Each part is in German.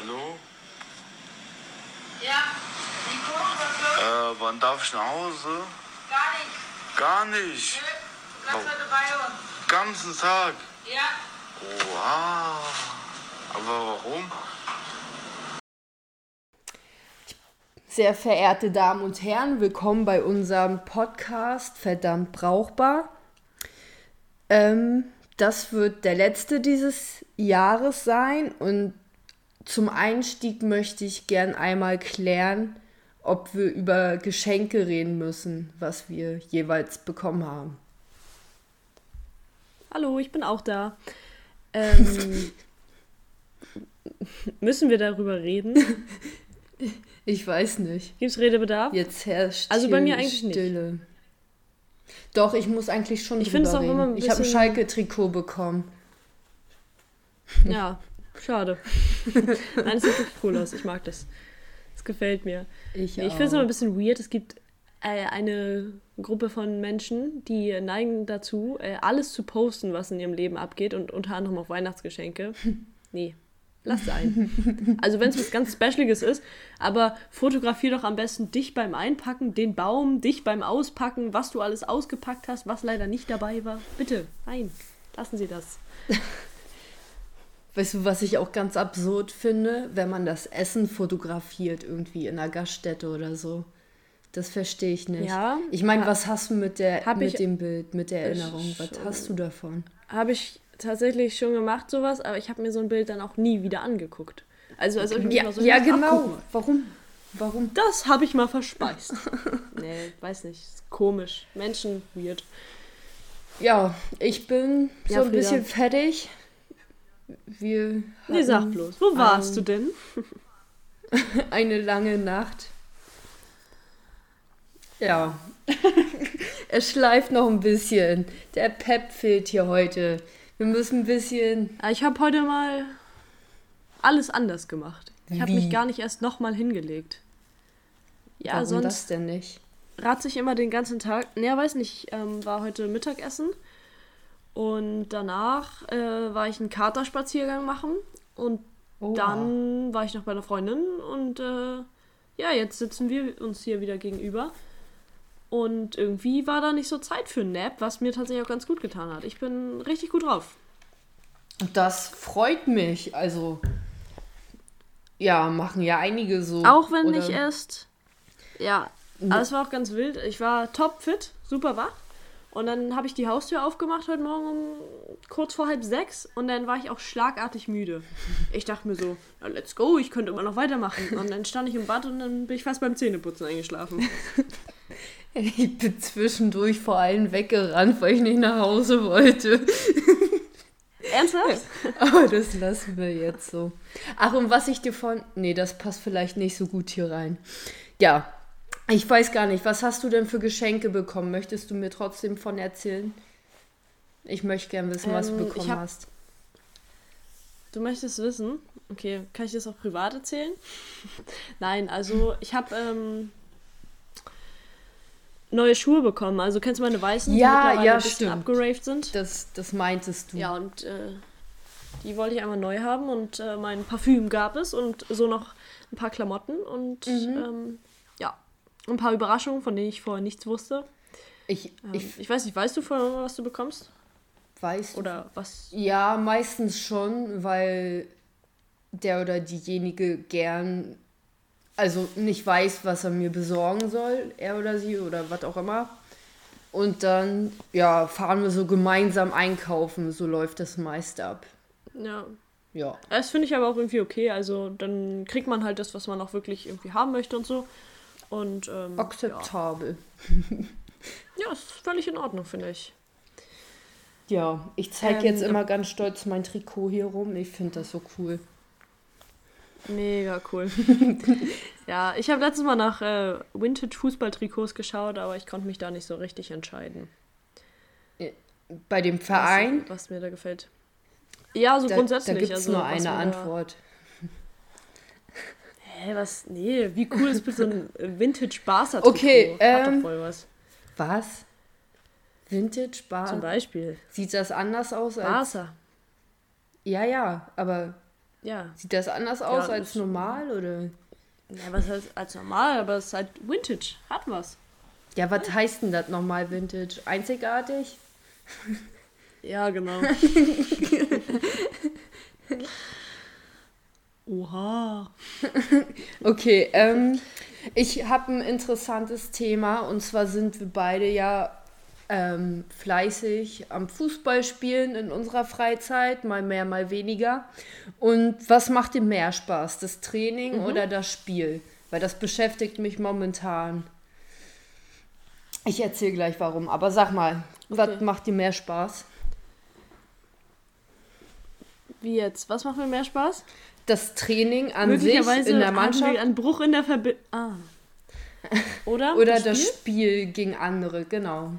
Hallo? Ja, Nico? Äh, wann darf ich nach Hause? Gar nicht. Gar nicht. Nö, du bleibst Oh. heute bei uns. Ganzen Tag. Ja, Oha. Aber warum? Sehr verehrte Damen und Herren, willkommen bei unserem Podcast Verdammt Brauchbar. Ähm, das wird der letzte dieses Jahres sein und zum Einstieg möchte ich gern einmal klären, ob wir über Geschenke reden müssen, was wir jeweils bekommen haben. Hallo, ich bin auch da. Ähm, müssen wir darüber reden? Ich weiß nicht. Gibt es Redebedarf? Jetzt herrscht Also bei mir eigentlich nicht. Stille. Doch, ich muss eigentlich schon Ich drüber find's auch reden. immer ein ich habe ein bisschen- Schalke-Trikot bekommen. Ja, schade. Nein, es sieht wirklich cool aus. Ich mag das. Es gefällt mir. Ich, Ich finde es immer ein bisschen weird. Es gibt äh, eine Gruppe von Menschen, die neigen dazu, äh, alles zu posten, was in ihrem Leben abgeht und unter anderem auch Weihnachtsgeschenke. Nee, lass sein. Also wenn es was ganz Specialiges ist, aber fotografier doch am besten dich beim Einpacken, den Baum, dich beim Auspacken, was du alles ausgepackt hast, was leider nicht dabei war. Bitte, nein, lassen Sie das. Weißt du, was ich auch ganz absurd finde, wenn man das Essen fotografiert irgendwie in einer Gaststätte oder so. Das verstehe ich nicht. Ja, Ich meine, was hast du mit der mit ich- dem Bild, mit der Ich Erinnerung? Was hast du davon? Habe ich tatsächlich schon gemacht, sowas, aber ich habe mir so ein Bild dann auch nie wieder angeguckt. Also, als ob ich mich Ja, so ja genau. abgucken. Warum? Warum? Das habe ich mal verspeist. nee, weiß nicht. Ist komisch. Menschen, weird. Ja, ich bin so Ja, ein Frieda. bisschen fertig. Wir Nee, sag bloß. Wo warst du denn? eine lange Nacht. Ja. es schleift noch ein bisschen. Der Pep fehlt hier heute. Wir müssen ein bisschen Ah, Ich habe heute mal alles anders gemacht. Ich habe mich gar nicht erst nochmal hingelegt. Ja, Warum sonst das denn nicht? ratze ich immer den ganzen Tag. Naja, weiß nicht, ich ähm, war heute Mittagessen und danach äh, war ich einen Katerspaziergang machen und Oha. dann war ich noch bei einer Freundin und äh, ja, jetzt sitzen wir uns hier wieder gegenüber. Und irgendwie war da nicht so Zeit für einen Nap, was mir tatsächlich auch ganz gut getan hat. Ich bin richtig gut drauf. Das freut mich. Also, ja, machen ja einige so. Auch wenn Oder- nicht erst. Ja, aber es war auch ganz wild. Ich war top fit, super wach. Und dann habe ich die Haustür aufgemacht heute Morgen um kurz vor halb sechs und dann war ich auch schlagartig müde. Ich dachte mir so, ja, let's go, ich könnte immer noch weitermachen. Und dann stand ich im Bad und dann bin ich fast beim Zähneputzen eingeschlafen. Ich bin zwischendurch vor allen weggerannt, weil ich nicht nach Hause wollte. Ernsthaft? Aber das lassen wir jetzt so. Ach, und was ich dir von. Nee, das passt vielleicht nicht so gut hier rein. Ja, ich weiß gar nicht. Was hast du denn für Geschenke bekommen? Möchtest du mir trotzdem von erzählen? Ich möchte gern wissen, was du Ähm, ich bekommen hab- hast. Du möchtest wissen? Okay, kann ich das auch privat erzählen? Nein, also ich habe ähm, neue Schuhe bekommen. Also kennst du meine weißen, die Ja, mittlerweile ja, ein bisschen stimmt. abgeraved sind? Das, das meintest du. Ja, und äh, die wollte ich einmal neu haben und äh, mein Parfüm gab es und so noch ein paar Klamotten und Mhm. ähm, ein paar Überraschungen, von denen ich vorher nichts wusste. Ich, Ähm, ich ich, weiß nicht, weißt du vorher, was du bekommst? weiß. Oder was? Ja, meistens schon, weil der oder diejenige gern, also nicht weiß, was er mir besorgen soll, er oder sie oder was auch immer. Und dann, ja, fahren wir so gemeinsam einkaufen, so läuft das meist ab. Ja. Ja. Das finde ich aber auch irgendwie okay. Also dann kriegt man halt das, was man auch wirklich irgendwie haben möchte und so. Und ähm, Akzeptabel. Ja, ja, ist völlig in Ordnung, finde ich. Ja, ich zeige Ähm, jetzt immer ganz stolz mein Trikot hier rum. Ich finde das so cool. Mega cool. ja, ich habe letztes Mal nach äh, Vintage-Fußball-Trikots geschaut, aber ich konnte mich da nicht so richtig entscheiden. Bei dem Verein, Was, was mir da gefällt. Ja, so da, grundsätzlich. da gibt es also, nur eine Antwort. Hä, was? Nee, wie cool ist bitte so ein Vintage-Barca-Trikot? Okay, Hat ähm, doch voll was. Was? Vintage Zum Bar? Beispiel. Sieht das anders aus als Barca. Ja, ja, aber Ja. Sieht das anders aus Ja, als normal oder? Ja, was heißt als normal, aber es ist halt Vintage. Hat was. Ja, was heißt denn das nochmal Vintage? Einzigartig? Ja, genau. Oha. Okay, ähm, ich habe ein interessantes Thema und zwar sind wir beide ja ähm, fleißig am Fußball spielen in unserer Freizeit, mal mehr, mal weniger. Und was macht dir mehr Spaß, das Training oder das Spiel? Weil das beschäftigt mich momentan. Ich erzähle gleich warum, aber sag mal, was Okay. macht dir mehr Spaß? Wie jetzt? Was macht mir mehr Spaß? Das Training an sich in der Mannschaft einen Bruch in der Verbindung. Ah. Oder? oder das Spiel? Spiel gegen andere, genau.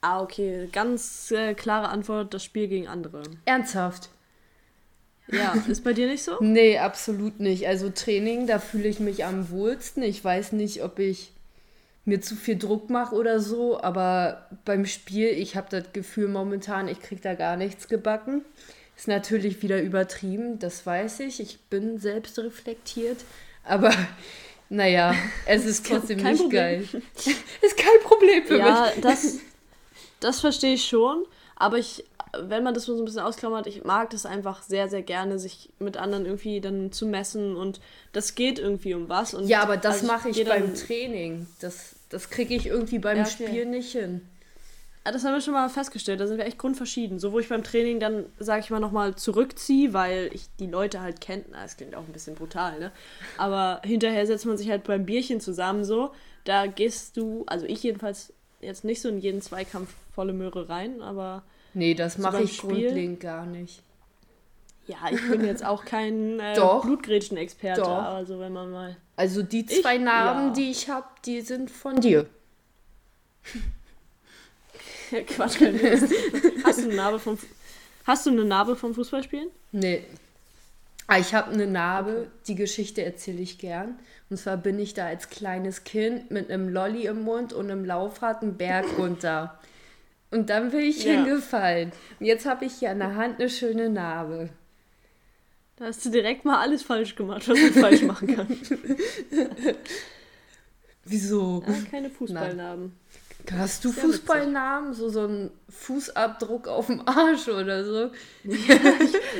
Ah, okay. Ganz äh, klare Antwort: das Spiel gegen andere. Ernsthaft? Ja, ist bei dir nicht so? Nee, absolut nicht. Also Training, da fühle ich mich am wohlsten. Ich weiß nicht, ob ich mir zu viel Druck mache oder so, aber beim Spiel, ich habe das Gefühl momentan, ich kriege da gar nichts gebacken. Ist natürlich wieder übertrieben, das weiß ich. Ich bin selbst reflektiert, aber naja, es ist trotzdem kein nicht Problem. geil. ist kein Problem für Ja, mich. das, das verstehe ich schon. Aber ich, wenn man das so ein bisschen ausklammert, ich mag das einfach sehr, sehr gerne, sich mit anderen irgendwie dann zu messen und das geht irgendwie um was. Und Ja, aber das also mache ich geh beim Training. Das, das kriege ich irgendwie beim Ja, okay. Spiel nicht hin. Das haben wir schon mal festgestellt, da sind wir echt grundverschieden. So, wo ich beim Training dann, sage ich mal, nochmal zurückziehe, weil ich die Leute halt kenne. Na, das klingt auch ein bisschen brutal, ne? Aber hinterher setzt man sich halt beim Bierchen zusammen so. Da gehst du, also ich jedenfalls jetzt nicht so in jeden Zweikampf volle Möhre rein, aber Nee, das So mache ich Spiel? grundlegend gar nicht. ja, ich bin jetzt auch kein äh. Blutgrätschen-Experte. Doch. Also wenn man mal. Also die Ich- zwei Narben, ja. die ich habe, die sind von dir. Quatsch, kein. Hast du eine Narbe vom, hast du eine Narbe vom Fußballspielen? Nee. Ah, ich habe eine Narbe, die Geschichte erzähle ich gern. Und zwar bin ich da als kleines Kind mit einem Lolli im Mund und einem Laufrad einen Berg runter. Und dann bin ich Ja. hingefallen. Und jetzt habe ich hier an der Hand eine schöne Narbe. Da hast du direkt mal alles falsch gemacht, was man falsch machen kann. Wieso? Ja, keine Fußballnarben. Hast du. Fußballnamen? So, so einen Fußabdruck auf dem Arsch oder so?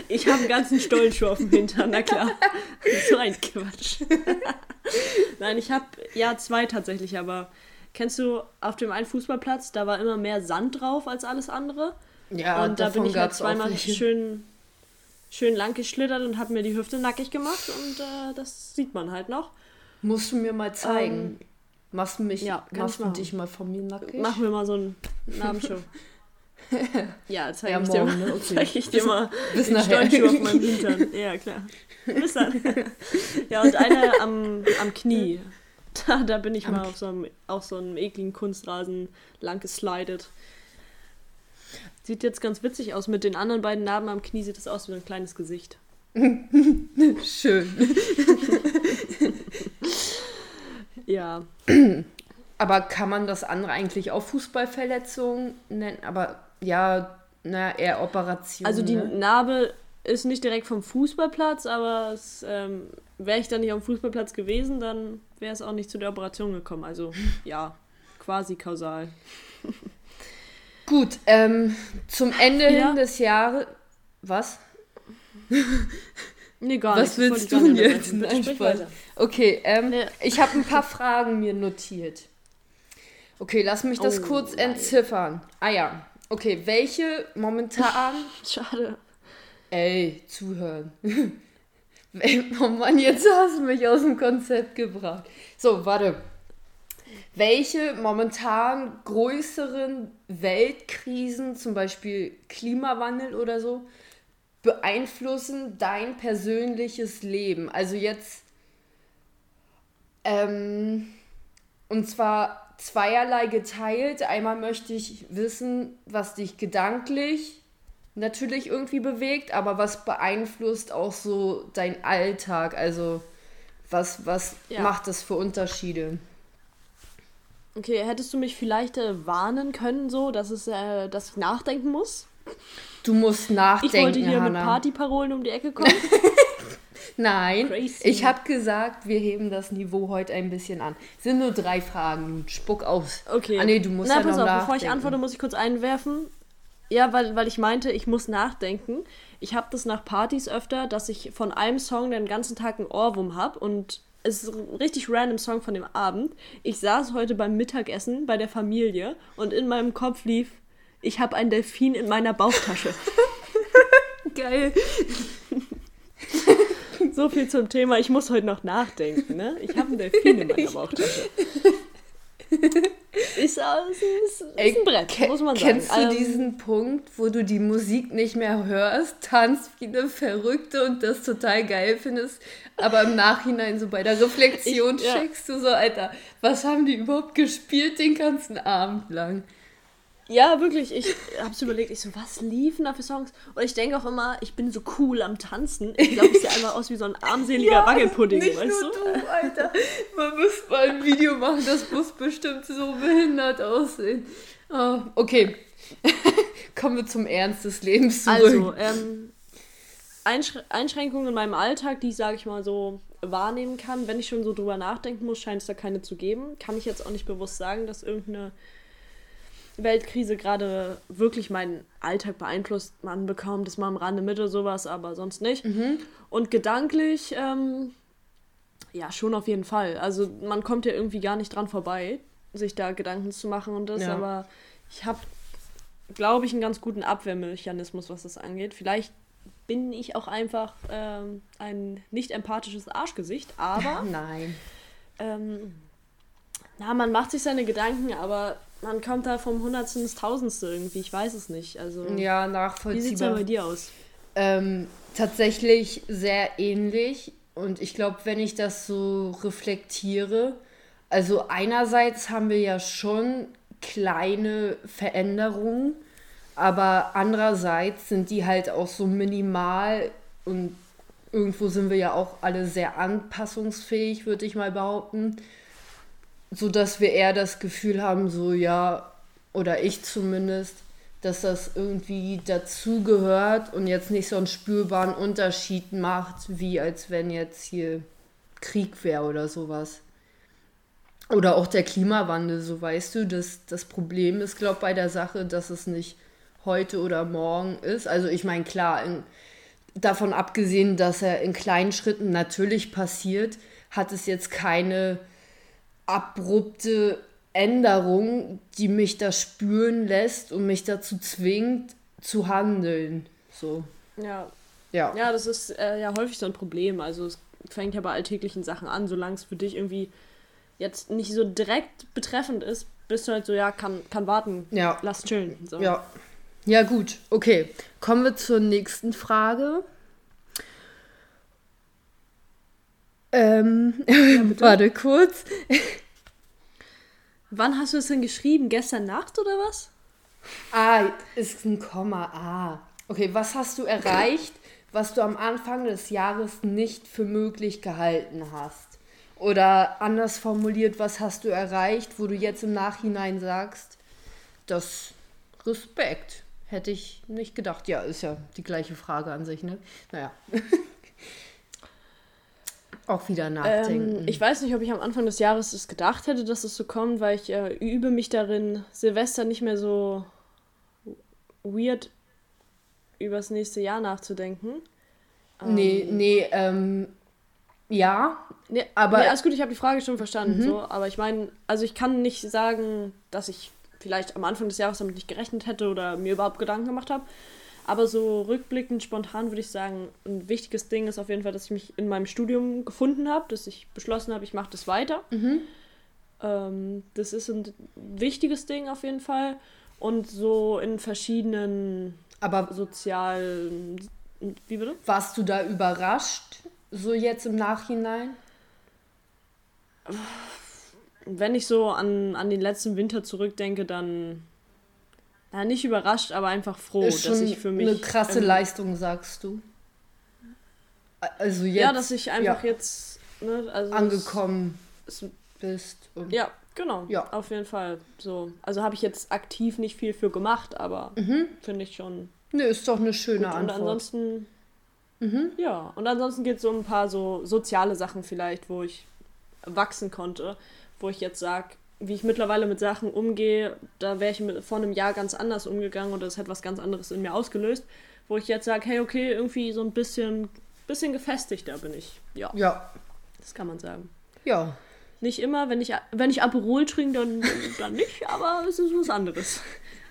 Ich habe einen ganzen Stollenschuh auf dem Hintern, na klar. so ein Quatsch. Nein, ich habe ja zwei tatsächlich, aber kennst du auf dem einen Fußballplatz, da war immer mehr Sand drauf als alles andere. Ja, und da bin ich halt zweimal schön, schön lang geschlittert und habe mir die Hüfte nackig gemacht und äh, das sieht man halt noch. Musst du mir mal zeigen. Machst du mich, ja, machst du dich mal von mir nackig? Machen wir mal so einen Namensshow. Ja, zeige Ja, ich, dir morgen, mal- ne? Okay. zeig ich dir mal bis den. Stollenschuh auf meinem Hintern. Ja, klar. Bis dann. Ja, und eine am, am Knie. Da, da bin ich mal auf so einem, auf so einem ekligen Kunstrasen lang geslidet. Sieht jetzt ganz witzig aus. Mit den anderen beiden Narben am Knie sieht es aus wie ein kleines Gesicht. Schön. Ja. Aber kann man das andere eigentlich auch Fußballverletzungen nennen? Aber ja, na, eher Operationen. Also die ne? Narbe ist nicht direkt vom Fußballplatz, aber ähm, wäre ich dann nicht am Fußballplatz gewesen, dann wäre es auch nicht zu der Operation gekommen. Also ja, quasi kausal. Gut, ähm, zum Ende Ja. hin des Jahres. Was? Nee, gar Was nicht. willst du jetzt? Nein, Spaß. Okay, ähm, Nee. ich habe ein paar Fragen mir notiert. Okay, lass mich das Oh, kurz nein. entziffern. Ah ja. Okay, welche momentan. Schade. Ey, zuhören. oh Mann, jetzt hast du mich aus dem Konzept gebracht. So, warte. Welche momentan größeren Weltkrisen, zum Beispiel Klimawandel oder so, beeinflussen dein persönliches Leben? Also jetzt, ähm, und zwar zweierlei geteilt. Einmal möchte ich wissen, was dich gedanklich natürlich irgendwie bewegt, aber was beeinflusst auch so dein Alltag? Also was, was Ja. macht das für Unterschiede? Okay, hättest du mich vielleicht äh, warnen können, so, dass, es, äh, dass ich nachdenken muss? Du musst Ich nachdenken, wollte hier mit Hannah. Partyparolen um die Ecke kommen. Nein, Crazy. ich habe gesagt, wir heben das Niveau heute ein bisschen an. Sind nur drei Fragen. Spuck aus. Okay. Ah nee, du musst Na, ja pass auf, bevor ich nachdenken. antworte, muss ich kurz einwerfen. Ja, weil, weil ich meinte, ich muss nachdenken. Ich habe das nach Partys öfter, dass ich von einem Song den ganzen Tag einen Ohrwurm habe und es ist ein richtig random Song von dem Abend. Ich saß heute beim Mittagessen bei der Familie und in meinem Kopf lief, ich habe einen Delfin in meiner Bauchtasche. Geil. So viel zum Thema, ich muss heute noch nachdenken, ne? Ich habe einen Delfin in meiner Bauchtasche. Ist, ist, ist Ey, ein Brett, muss man sagen. Kennst du Ähm, diesen Punkt, wo du die Musik nicht mehr hörst, tanzt wie eine Verrückte und das total geil findest, aber im Nachhinein so bei der Reflexion Ich- ja. checkst du so, Alter, was haben die überhaupt gespielt den ganzen Abend lang? Ja, wirklich. Ich hab's überlegt, ich so, was liefen da für Songs? Und ich denke auch immer, ich bin so cool am Tanzen. Ich glaube, ich sehe einmal aus wie so ein armseliger Wackelpudding, nicht weißt nur du? du, Alter. Man muss mal ein Video machen, das muss bestimmt so behindert aussehen. Ah, okay, kommen wir zum Ernst des Lebens zurück. Also, ähm, Einschr Einschränkungen in meinem Alltag, die ich, sage ich mal, so wahrnehmen kann, wenn ich schon so drüber nachdenken muss, scheint es da keine zu geben. Kann ich jetzt auch nicht bewusst sagen, dass irgendeine Weltkrise gerade wirklich meinen Alltag beeinflusst. Man bekommt es mal am Rande mit oder sowas, aber sonst nicht. Und gedanklich, ähm, ja, schon auf jeden Fall. Also man kommt ja irgendwie gar nicht dran vorbei, sich da Gedanken zu machen und das, Ja. aber ich habe, glaube ich, einen ganz guten Abwehrmechanismus, was das angeht. Vielleicht bin ich auch einfach ähm, ein nicht empathisches Arschgesicht, aber Nein. ähm, na, man macht sich seine Gedanken, aber man kommt da vom Hundertsten ins Tausendste irgendwie. Ich weiß es nicht. Also, Ja, wie sieht es nachvollziehbar. bei dir aus? Ähm, tatsächlich sehr ähnlich. Und ich glaube, wenn ich das so reflektiere, also einerseits haben wir ja schon kleine Veränderungen, aber andererseits sind die halt auch so minimal und irgendwo sind wir ja auch alle sehr anpassungsfähig, würde ich mal behaupten, so dass wir eher das Gefühl haben, so ja, oder ich zumindest, dass das irgendwie dazugehört und jetzt nicht so einen spürbaren Unterschied macht, wie als wenn jetzt hier Krieg wäre oder sowas. Oder auch der Klimawandel, so weißt du, das, das Problem ist, glaube ich, bei der Sache, dass es nicht heute oder morgen ist. Also ich meine, klar, in, davon abgesehen, dass er in kleinen Schritten natürlich passiert, hat es jetzt keine abrupte Änderung, die mich das spüren lässt und mich dazu zwingt zu handeln. So, Ja, ja. ja das ist äh, ja häufig so ein Problem. Also es fängt ja bei alltäglichen Sachen an, solange es für dich irgendwie jetzt nicht so direkt betreffend ist, bist du halt so, ja, kann, kann warten. Ja. Lass chillen. So. Ja. Ja, gut. Okay. Kommen wir zur nächsten Frage. Ähm, warte kurz. Wann hast du es denn geschrieben? Gestern Nacht oder was? Ah, ist ein Komma. Ah. Okay, was hast du erreicht, was du am Anfang des Jahres nicht für möglich gehalten hast? Oder anders formuliert, was hast du erreicht, wo du jetzt im Nachhinein sagst, das Respekt. Hätte ich nicht gedacht. Ja, ist ja die gleiche Frage an sich, ne? Naja. Auch wieder nachdenken. Ähm, ich weiß nicht, ob ich am Anfang des Jahres es gedacht hätte, dass es so kommt, weil ich äh, übe mich darin, Silvester nicht mehr so weird übers nächste Jahr nachzudenken. nee, nee, ähm, ja, Nee, Aber- nee, alles gut, ich habe die Frage schon verstanden. So, aber ich meine, also ich kann nicht sagen, dass ich vielleicht am Anfang des Jahres damit nicht gerechnet hätte oder mir überhaupt Gedanken gemacht habe. Aber so rückblickend, spontan würde ich sagen, ein wichtiges Ding ist auf jeden Fall, dass ich mich in meinem Studium gefunden habe, dass ich beschlossen habe, ich mache das weiter. Ähm, das ist ein wichtiges Ding auf jeden Fall. Und so in verschiedenen aber sozialen. Wie bitte? warst du da überrascht, so jetzt im Nachhinein? Wenn ich so an, an den letzten Winter zurückdenke, dann. Na, nicht überrascht, aber einfach froh, ist dass ich für mich. eine krasse ähm, Leistung, sagst du. Also jetzt Ja, dass ich einfach ja, jetzt. Ne, also angekommen Es, es, bist. Und ja, genau. Ja. Auf jeden Fall. So. Also habe ich jetzt aktiv nicht viel für gemacht, aber Mhm. finde ich schon Nö, ist doch eine schöne Und Antwort. ansonsten, ja, und ansonsten geht es um ein paar so soziale Sachen vielleicht, wo ich wachsen konnte, wo ich jetzt sage, wie ich mittlerweile mit Sachen umgehe, da wäre ich mit, vor einem Jahr ganz anders umgegangen oder es hat was ganz anderes in mir ausgelöst, wo ich jetzt sage, hey, okay, irgendwie so ein bisschen, bisschen gefestigter bin ich. Ja, ja, das kann man sagen. ja. Nicht immer, wenn ich, wenn ich Aperol trinke, dann, dann nicht, aber es ist was anderes.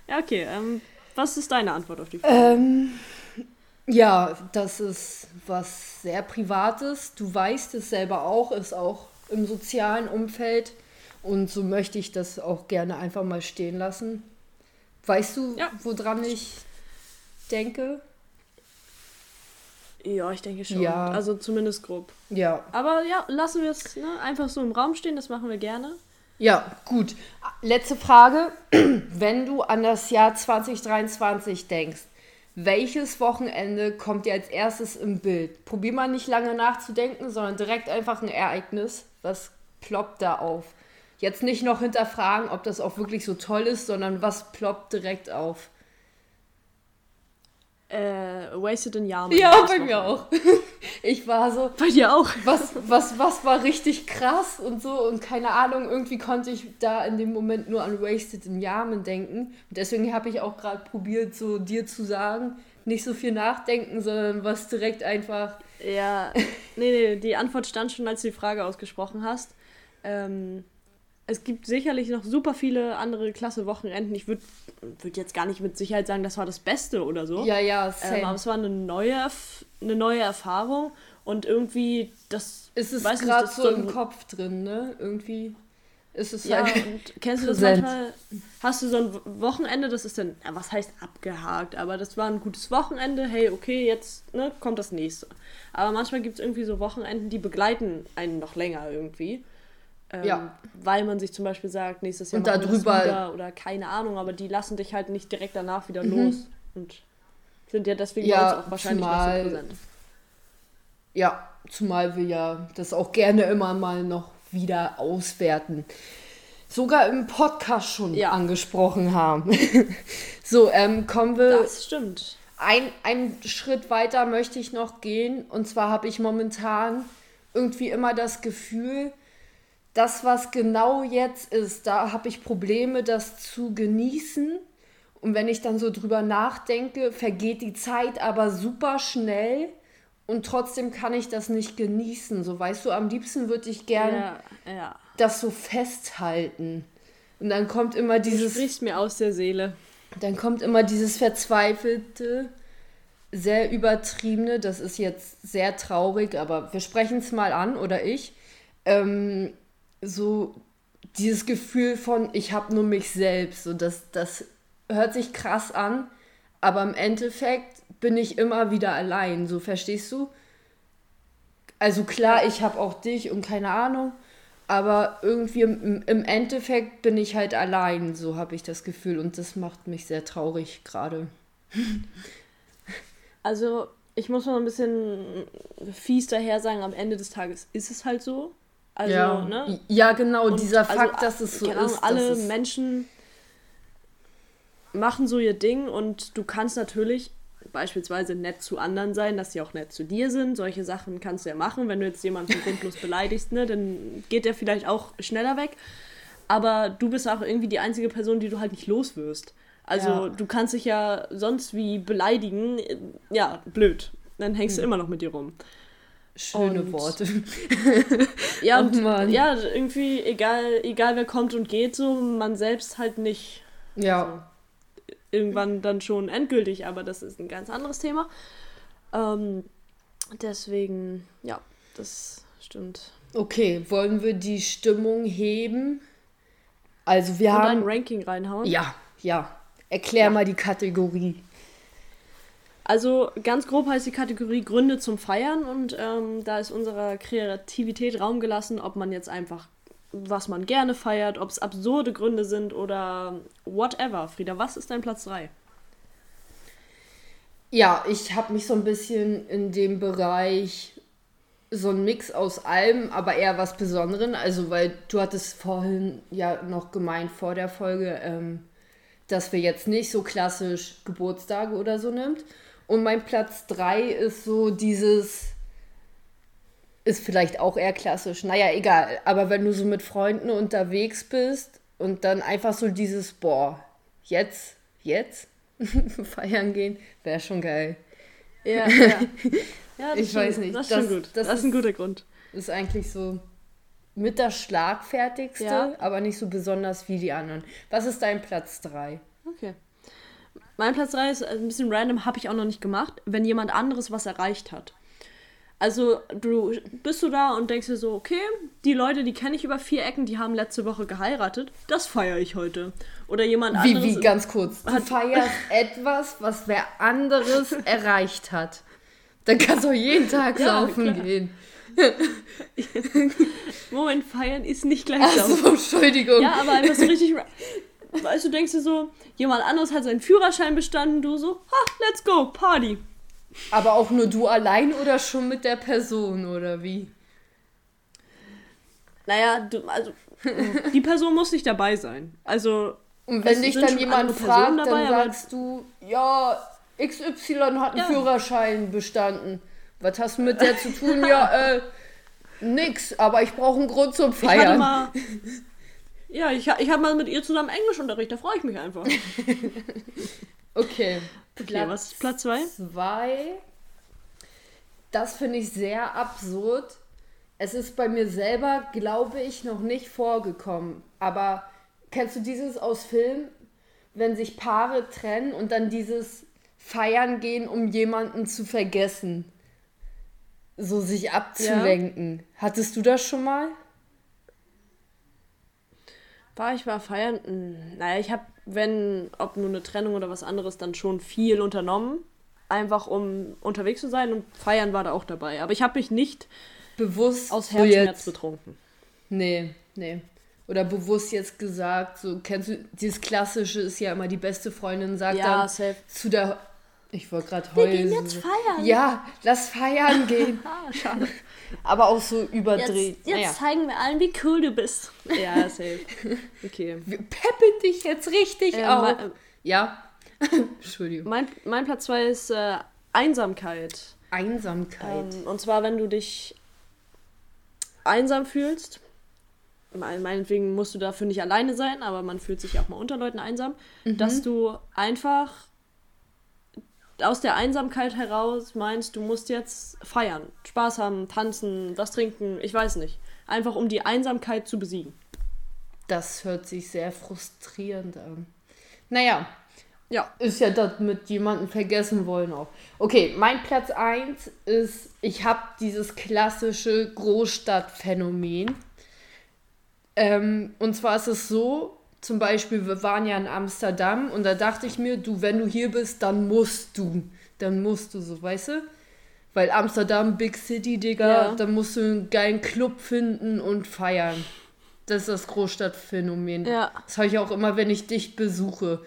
Ja, okay. Ähm, was ist deine Antwort auf die Frage? Ähm, ja, das ist was sehr Privates. Du weißt es selber auch, ist auch im sozialen Umfeld. Und so möchte ich das auch gerne einfach mal stehen lassen. Weißt du, Ja. woran ich denke? Ja, ich denke schon. Ja. Also zumindest grob. Ja. Aber ja, lassen wir es ne, einfach so im Raum stehen, das machen wir gerne. Ja, gut. Letzte Frage. Wenn du an das Jahr 2023 denkst, welches Wochenende kommt dir als erstes im Bild? Probier mal nicht lange nachzudenken, sondern direkt einfach ein Ereignis. Was ploppt da auf? Jetzt nicht noch hinterfragen, ob das auch wirklich so toll ist, sondern was ploppt direkt auf? Äh, Wasted in Yarmouth. Ja, bei mir auch. Ich war so, Bei dir auch. was, was, was war richtig krass und so und keine Ahnung, irgendwie konnte ich da in dem Moment nur an Wasted in Yamen denken. Und deswegen habe ich auch gerade probiert, so dir zu sagen, nicht so viel nachdenken, sondern was direkt einfach. Ja, nee, nee, die Antwort stand schon, als du die Frage ausgesprochen hast. Ähm, es gibt sicherlich noch super viele andere klasse Wochenenden. Ich würde würd jetzt gar nicht mit Sicherheit sagen, das war das Beste oder so. Ja, ja, ähm, same. aber es war eine neue, eine neue Erfahrung und irgendwie das. es ist nicht, gerade so im Kopf drin, ne? Irgendwie ist es Ja, halt. und kennst du das präsent. manchmal? Hast du so ein Wochenende, das ist dann, was heißt abgehakt, aber das war ein gutes Wochenende, hey, okay, jetzt ne, kommt das nächste. Aber manchmal gibt es irgendwie so Wochenenden, die begleiten einen noch länger irgendwie. Ähm, Ja. Weil man sich zum Beispiel sagt, nächstes Jahr Und darüber- wieder oder keine Ahnung, aber die lassen dich halt nicht direkt danach wieder los und sind ja deswegen Mhm. Ja, auch wahrscheinlich zumal- nicht so präsent. Ja, zumal wir ja das auch gerne immer mal noch wieder auswerten. Sogar im Podcast schon Ja. angesprochen haben. so, ähm, kommen wir. Das stimmt. Ein, einen Schritt weiter möchte ich noch gehen. Und zwar habe ich momentan irgendwie immer das Gefühl, das, was genau jetzt ist, da habe ich Probleme, das zu genießen. Und wenn ich dann so drüber nachdenke, vergeht die Zeit aber super schnell. Und trotzdem kann ich das nicht genießen. So, weißt du, am liebsten würde ich gern Ja, ja. das so festhalten. Und dann kommt immer Du dieses sprichst mir aus der Seele. dann kommt immer dieses verzweifelte, sehr übertriebene, das ist jetzt sehr traurig, aber wir sprechen es mal an, oder ich. Ähm, so dieses Gefühl von, ich habe nur mich selbst. So das, das hört sich krass an, aber im Endeffekt bin ich immer wieder allein. So verstehst du? Also klar, ich habe auch dich und keine Ahnung, aber irgendwie im, im Endeffekt bin ich halt allein, so habe ich das Gefühl und das macht mich sehr traurig gerade. Also, ich muss mal ein bisschen fies daher sagen, am Ende des Tages ist es halt so. Also, ja. ne? ja, genau, Und dieser also, Fakt, dass es so Ahnung, ist. alle es, Menschen machen so ihr Ding und du kannst natürlich beispielsweise nett zu anderen sein, dass sie auch nett zu dir sind. Solche Sachen kannst du ja machen. Wenn du jetzt jemanden grundlos beleidigst, ne, dann geht der vielleicht auch schneller weg. Aber du bist auch irgendwie die einzige Person, die du halt nicht los wirst. Also Ja. du kannst dich ja sonst wie beleidigen. Ja, blöd. Dann hängst Hm. du immer noch mit dir rum. Schöne und- Worte. Ja, Oh und Mann. ja, irgendwie, egal, egal wer kommt und geht, so, man selbst halt nicht. Ja, Irgendwann dann schon endgültig, aber das ist ein ganz anderes Thema. Ähm, deswegen, ja, das stimmt. okay, wollen wir die Stimmung heben? Also wir Und ein haben... Ranking reinhauen. Ja, ja. Erklär mal die Kategorie. Also ganz grob heißt die Kategorie Gründe zum Feiern und ähm, da ist unserer Kreativität Raum gelassen, ob man jetzt einfach, was man gerne feiert, ob es absurde Gründe sind oder whatever. Frieda, was ist dein Platz 3? Ja, ich habe mich so ein bisschen in dem Bereich so ein Mix aus allem, aber eher was Besonderen. Also, weil du hattest vorhin ja noch gemeint vor der Folge, ähm, dass wir jetzt nicht so klassisch Geburtstage oder so nimmt. Und mein Platz 3 ist so dieses, ist vielleicht auch eher klassisch, naja, egal. Aber wenn du so mit Freunden unterwegs bist und dann einfach so dieses, boah, jetzt, jetzt feiern gehen, wäre schon geil. Ja, ja. ja das Ich weiß nicht, Das ist das- schon gut. das Das, ist ein ist- guter Grund. Ist eigentlich so mit das Schlagfertigste, Ja. aber nicht so besonders wie die anderen. Was ist dein Platz 3? Okay. Mein Platz 3 ist ein bisschen random, habe ich auch noch nicht gemacht, wenn jemand anderes was erreicht hat. Also du bist du da und denkst dir so, okay, die Leute, die kenne ich über vier Ecken, die haben letzte Woche geheiratet, das feiere ich heute. Oder jemand Wie, anderes. wie, ganz kurz. Du hat- feierst etwas, was wer anderes erreicht hat. Dann kannst du auch jeden Tag Ja, saufen klar. gehen. Moment, feiern ist nicht gleich Ach so, Entschuldigung. Ja, aber einfach so richtig. Weißt du, denkst dir so, jemand anderes hat seinen Führerschein bestanden, du so, ha, let's go, Party. Aber auch nur du allein oder schon mit der Person oder wie? Naja, du, also, die Person muss nicht dabei sein. Also, Und wenn dich dann jemand fragt, dabei, dann sagst du, ja, XY hat einen Ja. Führerschein bestanden. Was hast du mit der zu tun? Ja, äh, nix, aber ich brauche einen Grund zum ich hatte Feiern. mal. Ja, ich, ich habe mal mit ihr zusammen Englischunterricht, da freue ich mich einfach. Okay. Okay, was ist Platz zwei? Zwei. Das finde ich sehr absurd. Es ist bei mir selber, glaube ich, noch nicht vorgekommen. Aber kennst du dieses aus Film, wenn sich Paare trennen und dann dieses Feiern gehen, um jemanden zu vergessen? So sich abzulenken. Hattest du das schon mal? War ich mal feiern? Hm, Naja, ich habe, wenn, ob nur eine Trennung oder was anderes, dann schon viel unternommen. Einfach um unterwegs zu sein und feiern war da auch dabei. Aber ich habe mich nicht Bewusst aus so Herzschmerz jetzt- betrunken. Nee, nee. Oder bewusst jetzt gesagt, so kennst du, dieses klassische ist ja immer die beste Freundin sagt Ja, dann safe. zu der ich wollte gerade heulen. gehen jetzt feiern. Ja, lass feiern gehen. Ah, schade. Aber auch so überdreht. Jetzt, jetzt naja. zeigen wir allen, wie cool du bist. Ja, safe. Okay. Wir peppen dich jetzt richtig Äh, auf. ma- ja. Entschuldigung. mein, mein Platz 2 ist äh, Einsamkeit. Einsamkeit. Ähm, und zwar, wenn du dich einsam fühlst, mein- meinetwegen musst du dafür nicht alleine sein, aber man fühlt sich auch mal unter Leuten einsam, dass du einfach aus der Einsamkeit heraus meinst, du musst jetzt feiern, Spaß haben, tanzen, was trinken, ich weiß nicht. Einfach um die Einsamkeit zu besiegen. Das hört sich sehr frustrierend an. Naja, Ja. ist ja das mit jemandem vergessen wollen auch. Okay, mein Platz 1 ist, ich habe dieses klassische Großstadtphänomen. Ähm, und zwar ist es so, zum Beispiel, wir waren ja in Amsterdam und da dachte ich mir, du, wenn du hier bist, dann musst du. Dann musst du so, weißt du? Weil Amsterdam, Big City, Digga, Ja. da musst du einen geilen Club finden und feiern. Das ist das Großstadtphänomen. Ja. Das habe ich auch immer, wenn ich dich besuche.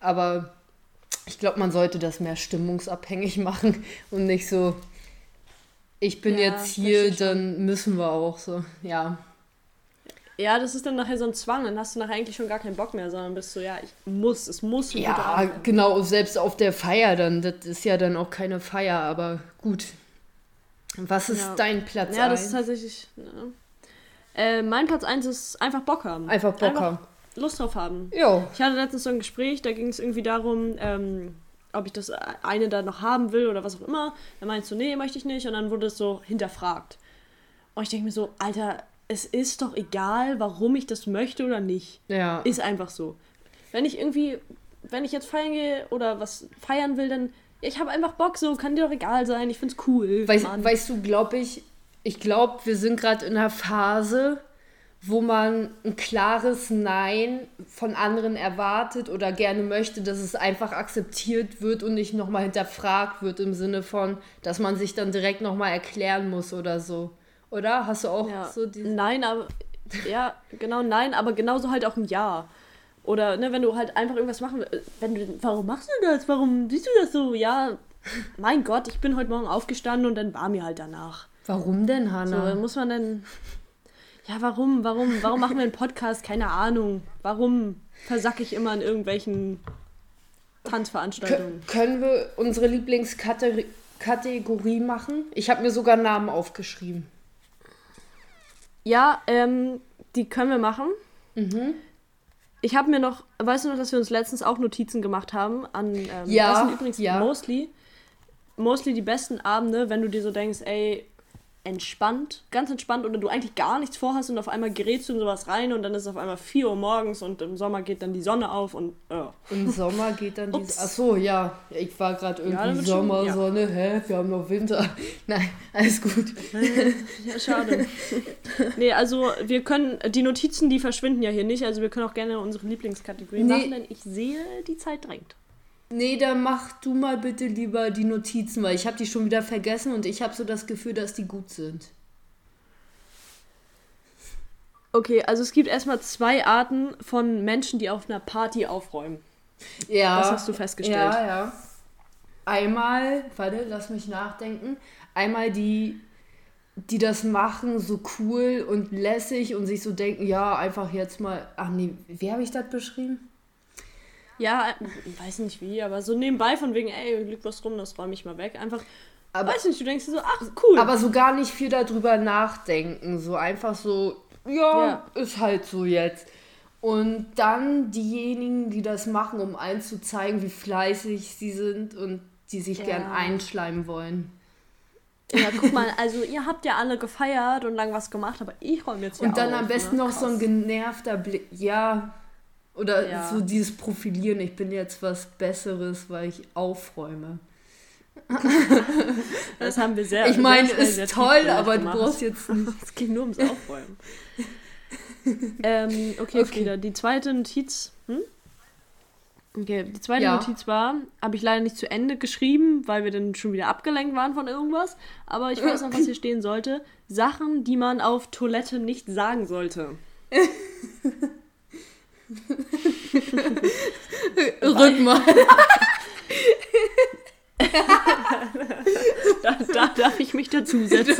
Aber ich glaube, man sollte das mehr stimmungsabhängig machen und nicht so, ich bin Ja, jetzt hier, dann müssen wir auch so. Ja. Ja, das ist dann nachher so ein Zwang, dann hast du nachher eigentlich schon gar keinen Bock mehr, sondern bist so, ja, ich muss, es muss ein Ja, genau, selbst auf der Feier dann. Das ist ja dann auch keine Feier, aber gut. Was ist Ja. dein Platz Ja, das ist tatsächlich. Ne. Äh, mein Platz 1 ist einfach Bock haben. Einfach Bock haben. Lust drauf haben. Jo. Ich hatte letztens so ein Gespräch, da ging es irgendwie darum, ähm, ob ich das eine da noch haben will oder was auch immer. Da meinst du, nee, möchte ich nicht. Und dann wurde es so hinterfragt. Und ich denke mir so, Alter, es ist doch egal, warum ich das möchte oder nicht. Ja. Ist einfach so. Wenn ich irgendwie, wenn ich jetzt feiern gehe oder was feiern will, dann, ja, ich habe einfach Bock, so, kann dir doch egal sein, ich find's cool. Weißt, Mann. weißt du, glaube ich, ich glaube, wir sind gerade in einer Phase, wo man ein klares Nein von anderen erwartet oder gerne möchte, dass es einfach akzeptiert wird und nicht nochmal hinterfragt wird im Sinne von, dass man sich dann direkt nochmal erklären muss oder so. Oder? Hast du auch Ja. so die. Nein, aber ja, genau, nein, aber genauso halt auch ein Ja. Oder ne, wenn du halt einfach irgendwas machen willst, wenn du, warum machst du das? Warum siehst du das so? Ja, mein Gott, ich bin heute Morgen aufgestanden und dann war mir halt danach. Warum denn, So, Hannah? dann muss man dann. Ja, warum? Warum? Warum machen wir einen Podcast? Keine Ahnung. Warum? versacke ich immer in irgendwelchen Tanzveranstaltungen. können wir unsere Lieblingskategorie machen? Ich habe mir sogar Namen aufgeschrieben. Ja, ähm, die können wir machen. Mhm. Ich habe mir noch, weißt du noch, dass wir uns letztens auch Notizen gemacht haben an, ähm, Ja, das sind übrigens ja. mostly, mostly die besten Abende, wenn du dir so denkst, ey, entspannt, ganz entspannt oder du eigentlich gar nichts vorhast und auf einmal gerätst du in sowas rein und dann ist es auf einmal 4 Uhr morgens und im Sommer geht dann die Sonne auf und äh. Im Sommer geht dann die. Ups. Ach so, ja. Ich war gerade Ja, irgendwie dann wird schon- Sommer, ja. Sonne, hä? Wir haben noch Winter. Nein, alles gut. Ja, schade. nee, also wir können, die Notizen, die verschwinden ja hier nicht, also wir können auch gerne unsere Lieblingskategorie Nee. machen, denn ich sehe, die Zeit drängt. Nee, dann mach du mal bitte lieber die Notizen, weil ich habe die schon wieder vergessen und ich habe so das Gefühl, dass die gut sind. Okay, also es gibt erstmal zwei Arten von Menschen, die auf einer Party aufräumen. Ja. Das hast du festgestellt. Ja, ja. Einmal, warte, lass mich nachdenken. Einmal die, die das machen, so cool und lässig und sich so denken, ja, einfach jetzt mal. Ach nee, wie habe ich das beschrieben? Ja, weiß nicht wie, aber so nebenbei von wegen, ey, liegt was rum, das räume ich mal weg. Einfach, Aber- weiß nicht, du denkst dir so, ach, cool. Aber so gar nicht viel darüber nachdenken. So einfach so, ja, Ja. ist halt so jetzt. Und dann diejenigen, die das machen, um allen zu zeigen, wie fleißig sie sind und die sich Ja. gern einschleimen wollen. ja, guck mal, also ihr habt ja alle gefeiert und lang was gemacht, aber ich räume jetzt Und dann auf, am besten ne? noch so ein Krass. genervter Blick. Ja. Oder Ja. so dieses Profilieren, ich bin jetzt was Besseres, weil ich aufräume. Das haben wir sehr ich meine, sehr schnell, ist sehr toll, aber du gemacht. brauchst jetzt nicht. Es ging nur ums Aufräumen. ähm, okay, Okay. Frieda, die zweite Notiz. Hm? Okay, die zweite Ja. Notiz war, habe ich leider nicht zu Ende geschrieben, weil wir dann schon wieder abgelenkt waren von irgendwas. Aber ich weiß noch, was hier stehen sollte. Sachen, die man auf Toilette nicht sagen sollte. Rück mal. Da, da darf ich mich dazusetzen.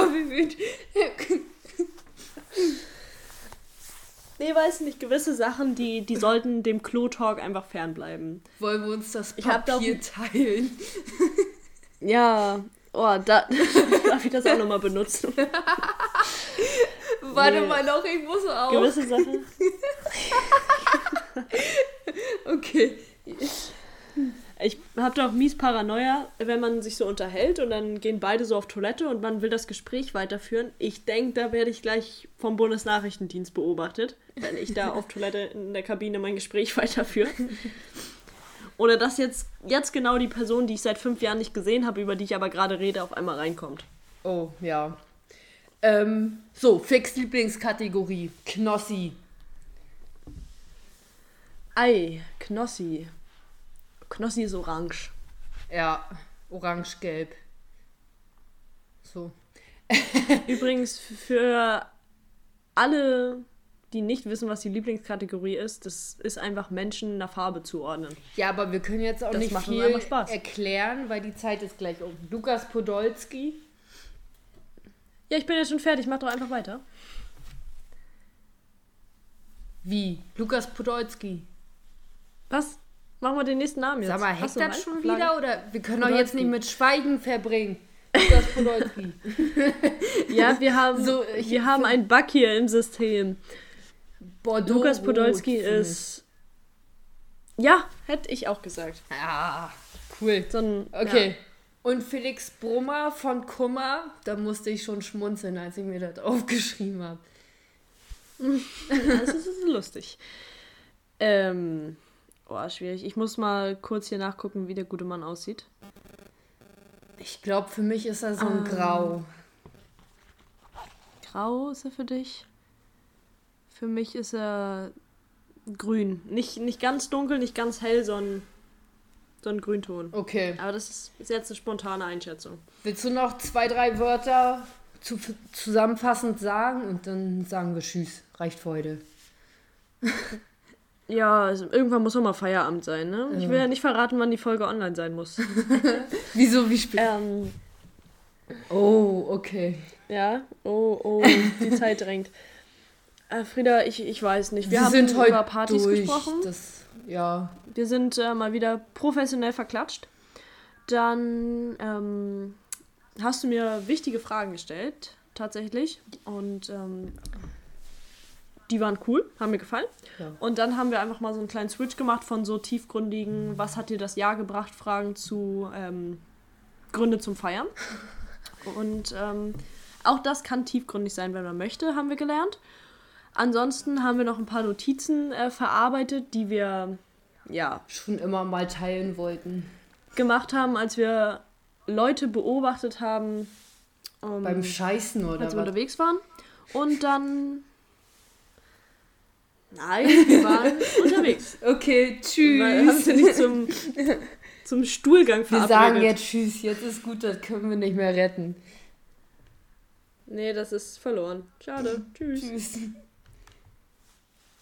Nee, weiß nicht, gewisse Sachen, die, die sollten dem Klo-Talk einfach fernbleiben. Wollen wir uns das Papier teilen? Ja, oh, da darf ich das auch nochmal benutzen. Warte Nee. mal noch, ich muss auch. Gewisse Sachen. Okay. Ich habe da auch mies Paranoia, wenn man sich so unterhält und dann gehen beide so auf Toilette und man will das Gespräch weiterführen. Ich denke, da werde ich gleich vom Bundesnachrichtendienst beobachtet, wenn ich da auf Toilette in der Kabine mein Gespräch weiterführe. Oder dass jetzt, jetzt genau die Person, die ich seit fünf Jahren nicht gesehen habe, über die ich aber gerade rede, auf einmal reinkommt. Oh, ja. Ähm, so, Fix Lieblingskategorie. Knossi. Ei, Knossi. Knossi ist orange. Ja, orange-gelb. So. Übrigens für alle, die nicht wissen, was die Lieblingskategorie ist, das ist einfach Menschen einer Farbe zuordnen. Ja, aber wir können jetzt auch Das nicht viel erklären, weil die Zeit ist gleich um. Lukas Podolski. Ja, ich bin jetzt schon fertig, mach doch einfach weiter. Wie? Lukas Podolski. Was? Machen wir den nächsten Namen jetzt. Sag mal, du das schon wieder? Oder wir können doch jetzt nicht mit Schweigen verbringen. Lukas Podolski. Ja, wir haben, So, wir haben einen Bug hier im System. Bordeaux. Lukas Podolski Rot, ist. Ja, hätte ich auch gesagt. Ja, cool. So ein, Okay. Und Felix Brummer von Kummer, da musste ich schon schmunzeln, als ich mir das aufgeschrieben habe. Das ist, lustig. Ähm. Oh, schwierig. Ich muss mal kurz hier nachgucken, wie der gute Mann aussieht. Ich glaube, für mich ist er so ein Ah. Grau. Grau ist er für dich? Für mich ist er grün. Nicht, nicht ganz dunkel, nicht ganz hell, sondern so ein Grünton. Okay. Aber das ist, ist jetzt eine spontane Einschätzung. Willst du noch zwei, drei Wörter zu, zusammenfassend sagen und dann sagen wir Tschüss. Reicht für heute. Ja, also irgendwann muss auch mal Feierabend sein, ne? Ich will ja nicht verraten, wann die Folge online sein muss. Wieso, wie spät? ähm, Oh, okay. ja, oh, oh, die Zeit drängt. Äh, Frieda, ich, ich weiß nicht. Wir Wir haben sind heute über Partys durch. gesprochen. Das, ja, Wir sind äh, mal wieder professionell verklatscht. Dann ähm, hast du mir wichtige Fragen gestellt, tatsächlich. Und ähm, die waren cool, haben mir gefallen. Ja. Und dann haben wir einfach mal so einen kleinen Switch gemacht von so tiefgründigen, was hat dir das Jahr gebracht, Fragen zu ähm, Gründe zum Feiern. Und ähm, auch das kann tiefgründig sein, wenn man möchte, haben wir gelernt. Ansonsten haben wir noch ein paar Notizen äh, verarbeitet, die wir ja schon immer mal teilen wollten. gemacht haben, als wir Leute beobachtet haben, ähm, Beim Scheißen oder als wir was? unterwegs waren. Und dann. Nein, wir waren unterwegs. Okay, Wir haben uns tschüss. ja nicht zum, zum Stuhlgang Wir verabredet. sagen jetzt tschüss, jetzt ist gut, das können wir nicht mehr retten. Nee, das ist verloren. Schade. Tschüss. Tschüss.